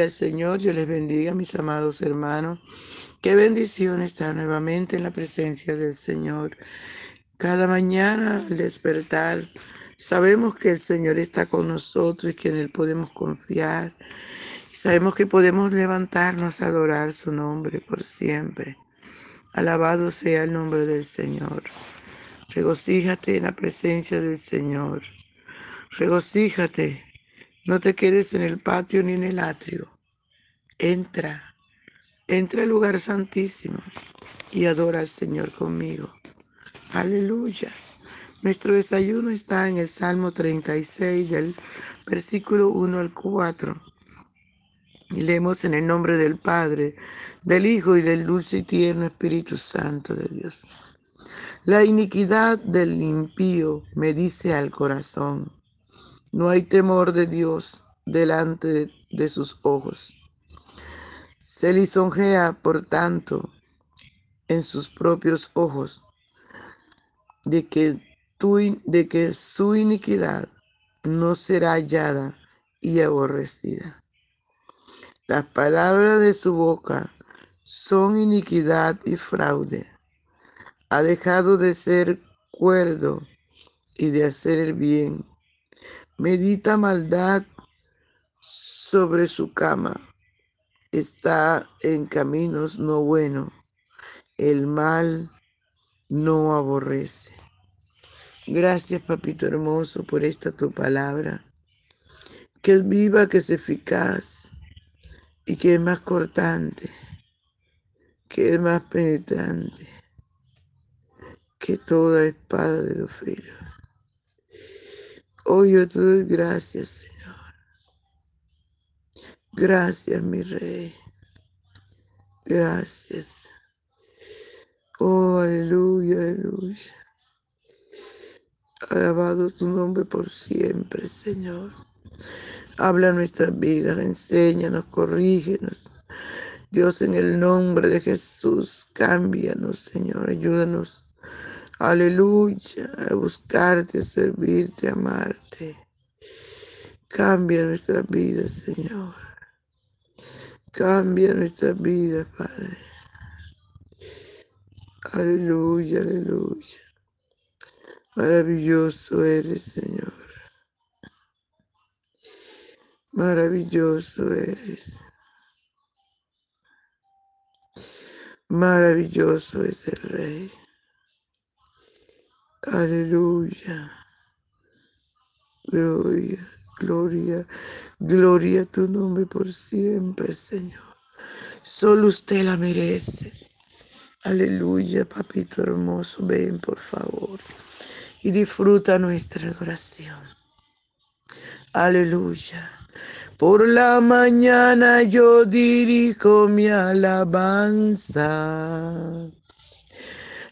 Gloria al Señor, yo les bendiga, mis amados hermanos. Qué bendición estar nuevamente en la presencia del Señor. Cada mañana al despertar, sabemos que el Señor está con nosotros y que en Él podemos confiar. Sabemos que podemos levantarnos a adorar su nombre por siempre. Alabado sea el nombre del Señor. Regocíjate en la presencia del Señor. Regocíjate. No te quedes en el patio ni en el atrio. Entra. Entra al lugar santísimo y adora al Señor conmigo. Aleluya. Nuestro desayuno está en el Salmo 36 del versículo 1 al 4. Y leemos en el nombre del Padre, del Hijo y del dulce y tierno Espíritu Santo de Dios. La iniquidad del impío me dice al corazón, no hay temor de Dios delante de, sus ojos. Se lisonjea, por tanto, en sus propios ojos, de que, tu, de que su iniquidad no será hallada y aborrecida. Las palabras de su boca son iniquidad y fraude. Ha dejado de ser cuerdo y de hacer el bien. Medita maldad sobre su cama. Está en caminos no buenos. El mal no aborrece. Gracias, papito hermoso, por esta tu palabra. Que es viva, que es eficaz y que es más cortante, que es más penetrante que toda espada de los filos. Hoy yo te doy gracias, Señor. Gracias, mi Rey. Gracias. Oh, aleluya, aleluya. Alabado tu nombre por siempre, Señor. Habla nuestras vidas, enséñanos, corrígenos. Dios, en el nombre de Jesús, cámbianos, Señor, ayúdanos. Aleluya, a buscarte, a servirte, a amarte. Cambia nuestras vidas, Señor. Cambia nuestras vidas, Padre. Aleluya, aleluya. Maravilloso eres, Señor. Maravilloso eres. Maravilloso es el Rey. Aleluya. Gloria, gloria, gloria a tu nombre por siempre, Señor. Solo usted la merece. Aleluya, papito hermoso, ven por favor y disfruta nuestra adoración. Aleluya. Por la mañana yo dirijo mi alabanza.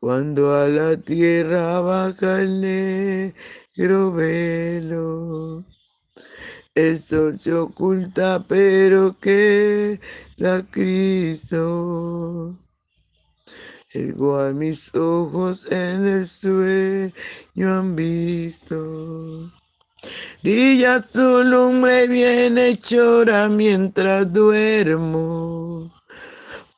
Cuando a la tierra baja el negro velo. El sol se oculta, pero que la Cristo. igual mis ojos en el sueño han visto. Brilla tu lumbre bien hechora mientras duermo.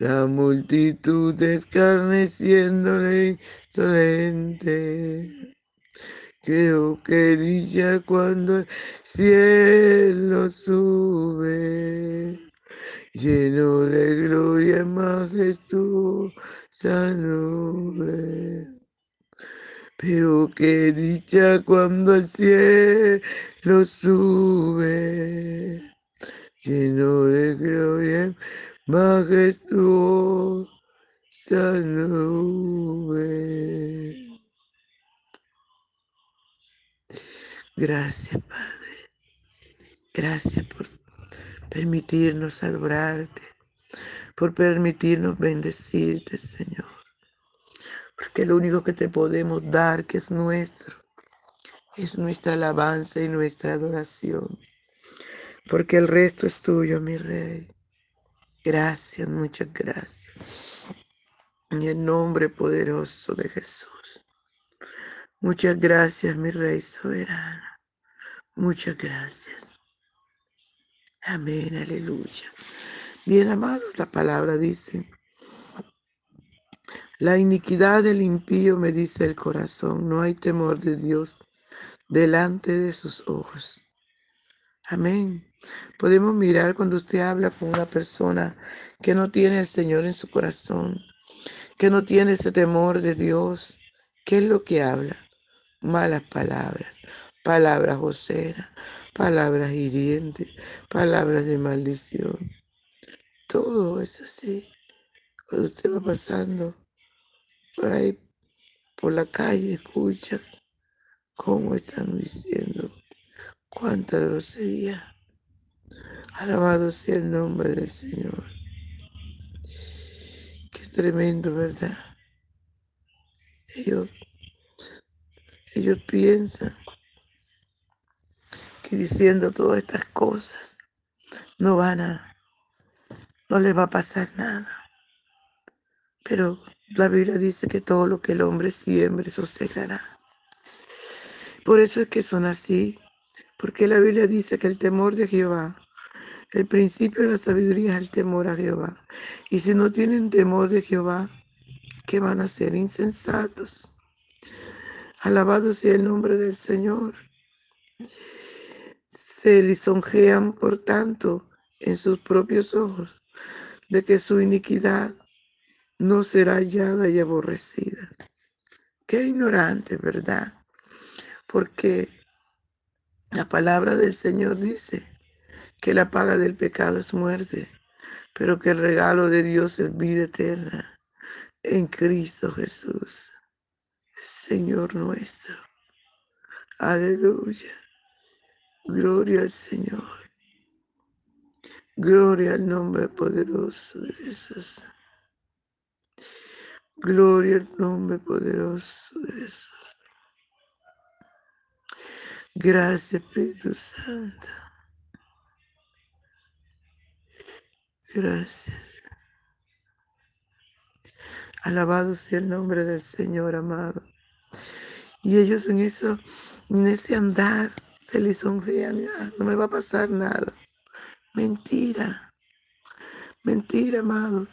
La multitud escarneciéndole insolente. Creo que dicha cuando el cielo sube lleno de gloria majestuosa nube. Pero qué dicha cuando el cielo sube, lleno de gloria majestuosa nube. Gracias, Padre. Gracias por permitirnos adorarte, por permitirnos bendecirte, Señor. Porque lo único que te podemos dar, que es nuestro, es nuestra alabanza y nuestra adoración. Porque el resto es tuyo, mi Rey. Gracias, muchas gracias. En el nombre poderoso de Jesús. Muchas gracias, mi Rey soberano. Muchas gracias. Amén, aleluya. Bien amados, la palabra dice, la iniquidad del impío me dice el corazón, no hay temor de Dios delante de sus ojos. Amén. Podemos mirar cuando usted habla con una persona que no tiene el Señor en su corazón, que no tiene ese temor de Dios. ¿Qué es lo que habla? Malas palabras, palabras groseras, palabras hirientes, palabras de maldición. Todo es así. Cuando usted va pasando por ahí, por la calle, escucha cómo están diciendo cuánta grosería. Alabado sea el nombre del Señor. Qué tremendo, ¿verdad? Ellos, ellos piensan diciendo todas estas cosas no van a, no les va a pasar nada. Pero la Biblia dice que todo lo que el hombre siembre, eso segará. Por eso es que son así, porque la Biblia dice que el temor de Jehová, el principio de la sabiduría es el temor a Jehová. Y si no tienen temor de Jehová, ¿qué van a ser? Insensatos. Alabado sea el nombre del Señor se lisonjean, por tanto, en sus propios ojos, de que su iniquidad no será hallada y aborrecida. Qué ignorante, ¿verdad? Porque la palabra del Señor dice que la paga del pecado es muerte, pero que el regalo de Dios es vida eterna en Cristo Jesús, Señor nuestro. Aleluya. Gloria al Señor. Gloria al nombre poderoso de Jesús. Gloria al nombre poderoso de Jesús. Gracias, Espíritu Santo. Gracias. Alabado sea el nombre del Señor amado. Y ellos en eso, en ese andar, se lisonjean. Ah, no me va a pasar nada. Mentira. Mentira, amado.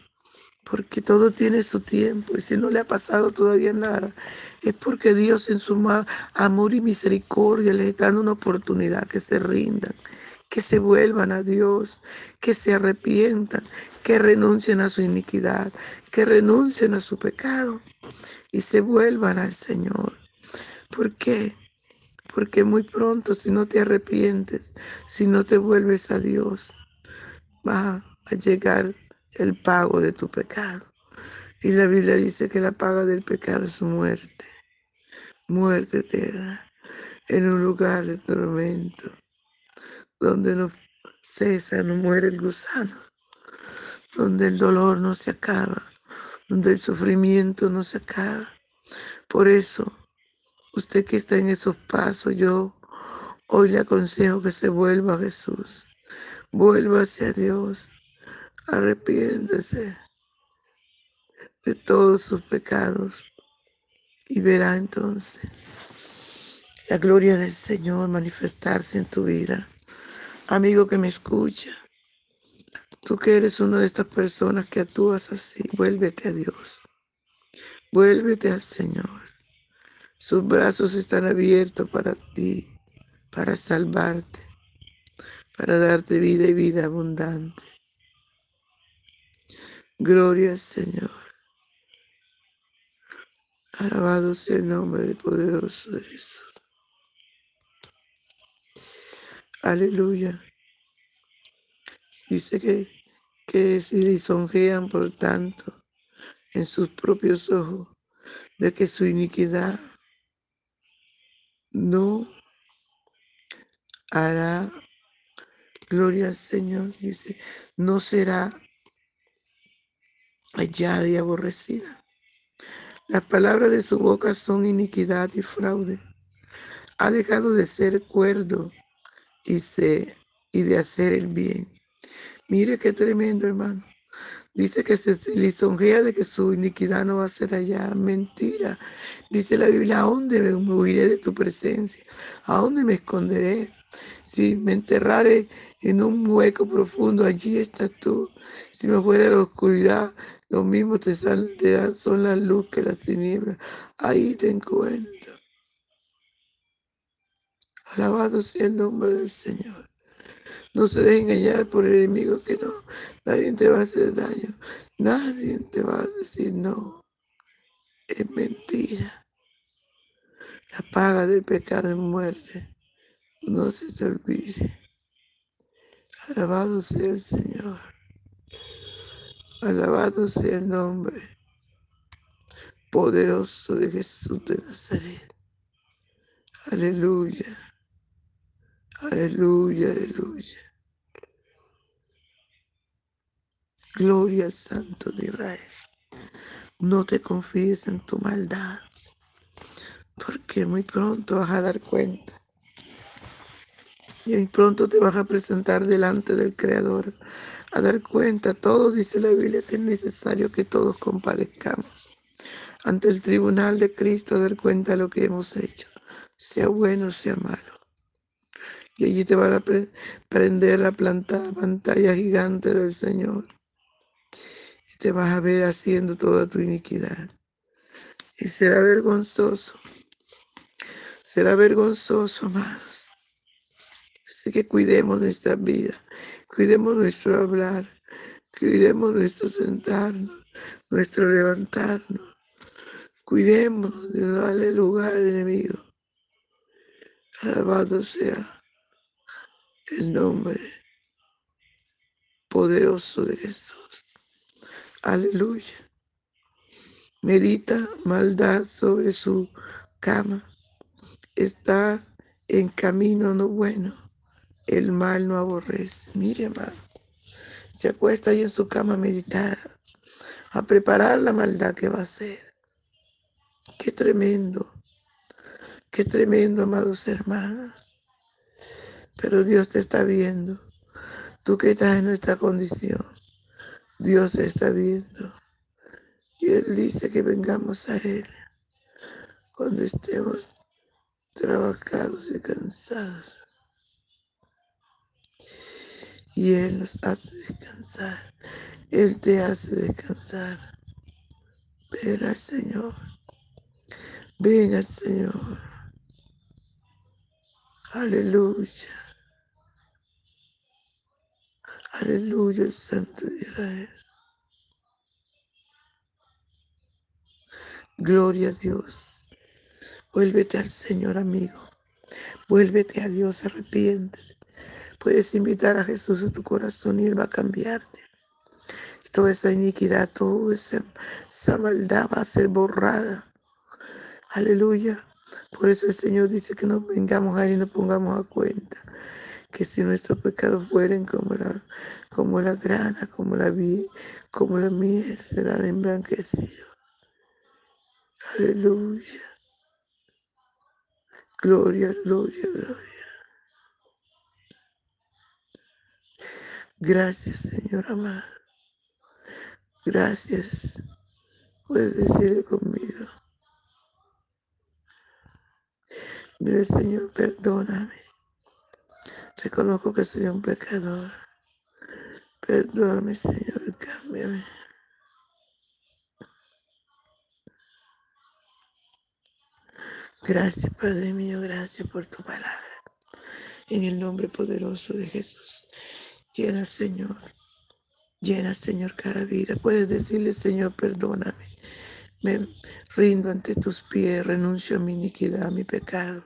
Porque todo tiene su tiempo. Y si no le ha pasado todavía nada, es porque Dios en su amor y misericordia les está dando una oportunidad que se rindan, que se vuelvan a Dios, que se arrepientan, que renuncien a su iniquidad, que renuncien a su pecado y se vuelvan al Señor. ¿Por qué? Porque muy pronto si no te arrepientes, si no te vuelves a Dios, va a llegar el pago de tu pecado. Y la Biblia dice que la paga del pecado es muerte, muerte eterna, en un lugar de tormento donde no cesa, no muere el gusano, donde el dolor no se acaba, donde el sufrimiento no se acaba. Por eso, usted que está en esos pasos, yo hoy le aconsejo que se vuelva a Jesús, vuelva hacia Dios, arrepiéntese de todos sus pecados y verá entonces la gloria del Señor manifestarse en tu vida. Amigo que me escucha, tú que eres una de estas personas que actúas así, vuélvete a Dios. Vuélvete al Señor. Sus brazos están abiertos para ti, para salvarte, para darte vida y vida abundante. Gloria al Señor. Alabado sea el nombre poderoso de Jesús. Aleluya. Dice que, que se lisonjean por tanto en sus propios ojos de que su iniquidad no hará gloria al Señor, dice, no será hallada y aborrecida. Las palabras de su boca son iniquidad y fraude. Ha dejado de ser cuerdo y, y de hacer el bien. Mire qué tremendo, hermano. Dice que se lisonjea de que su iniquidad no va a ser allá. Mentira. Dice la Biblia, ¿a dónde me huiré de tu presencia? ¿A dónde me esconderé? Si me enterrare en un hueco profundo, allí estás tú. Si me fuera a la oscuridad, lo mismo te, te dan, son la luz que las tinieblas. Ahí te encuentro. Alabado sea el nombre del Señor. No se deje engañar por el enemigo que no. Nadie te va a hacer daño. Nadie te va a decir no. Es mentira. La paga del pecado es muerte. No se te olvide. Alabado sea el Señor. Alabado sea el nombre poderoso de Jesús de Nazaret. Aleluya. Aleluya, aleluya. Gloria al Santo de Israel. No te confíes en tu maldad, porque muy pronto vas a dar cuenta. Y muy pronto te vas a presentar delante del Creador a dar cuenta. Todo dice la Biblia que es necesario que todos compadezcamos ante el tribunal de Cristo a dar cuenta de lo que hemos hecho, sea bueno, sea malo. Y allí te van a prender la planta, pantalla gigante del Señor. Y te vas a ver haciendo toda tu iniquidad. Y será vergonzoso. Será vergonzoso, amados. Así que cuidemos nuestra vida. Cuidemos nuestro hablar. Cuidemos nuestro sentarnos. Nuestro levantarnos. Cuidemos de no darle lugar al enemigo. Alabado sea el nombre poderoso de Jesús. Aleluya. Medita maldad sobre su cama. Está en camino no bueno. El mal no aborrece. Mire, hermano. Se acuesta ahí en su cama a meditar, a preparar la maldad que va a hacer. Qué tremendo. Qué tremendo, amados hermanos. Pero Dios te está viendo. Tú que estás en esta condición. Dios está viendo. Y Él dice que vengamos a Él cuando estemos trabajados y cansados. Y Él nos hace descansar. Él te hace descansar. Ven al Señor. Ven al Señor. Aleluya. Aleluya, el Santo de Israel. Gloria a Dios. Vuélvete al Señor, amigo. Vuélvete a Dios, arrepiéntete. Puedes invitar a Jesús a tu corazón y Él va a cambiarte. Toda esa iniquidad, toda esa, maldad va a ser borrada. Aleluya. Por eso el Señor dice que nos vengamos a Él y nos pongamos a cuenta que si nuestros pecados fueren como la, como la grana, como la, como la miel, serán emblanquecidos. Aleluya. Gloria, gloria, gloria. Gracias, Señor amado. Gracias. Puedes decirle conmigo. Dile, Señor, perdóname. Reconozco que soy un pecador. Perdóname, Señor, cámbiame. Gracias, Padre mío, gracias por tu palabra. En el nombre poderoso de Jesús. Llena, Señor. Llena, Señor, cada vida. Puedes decirle, Señor, perdóname. Me rindo ante tus pies, renuncio a mi iniquidad, a mi pecado.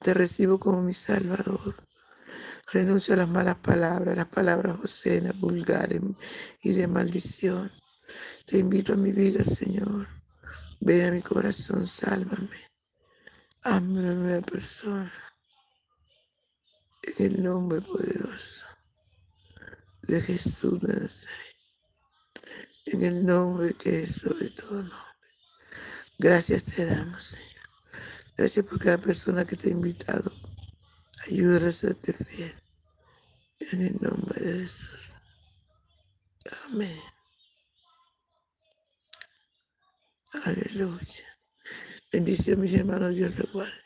Te recibo como mi Salvador. Renuncio a las malas palabras, las palabras obscenas, vulgares y de maldición. Te invito a mi vida, Señor. Ven a mi corazón, sálvame. Hazme una nueva persona. En el nombre poderoso de Jesús de Nazaret. En el nombre que es sobre todo nombre. Gracias te damos, Señor. Gracias por cada persona que te ha invitado Ayúdame a serte fiel. En el nombre de Jesús. Amén. Aleluya. Bendición, mis hermanos. Dios los guarde.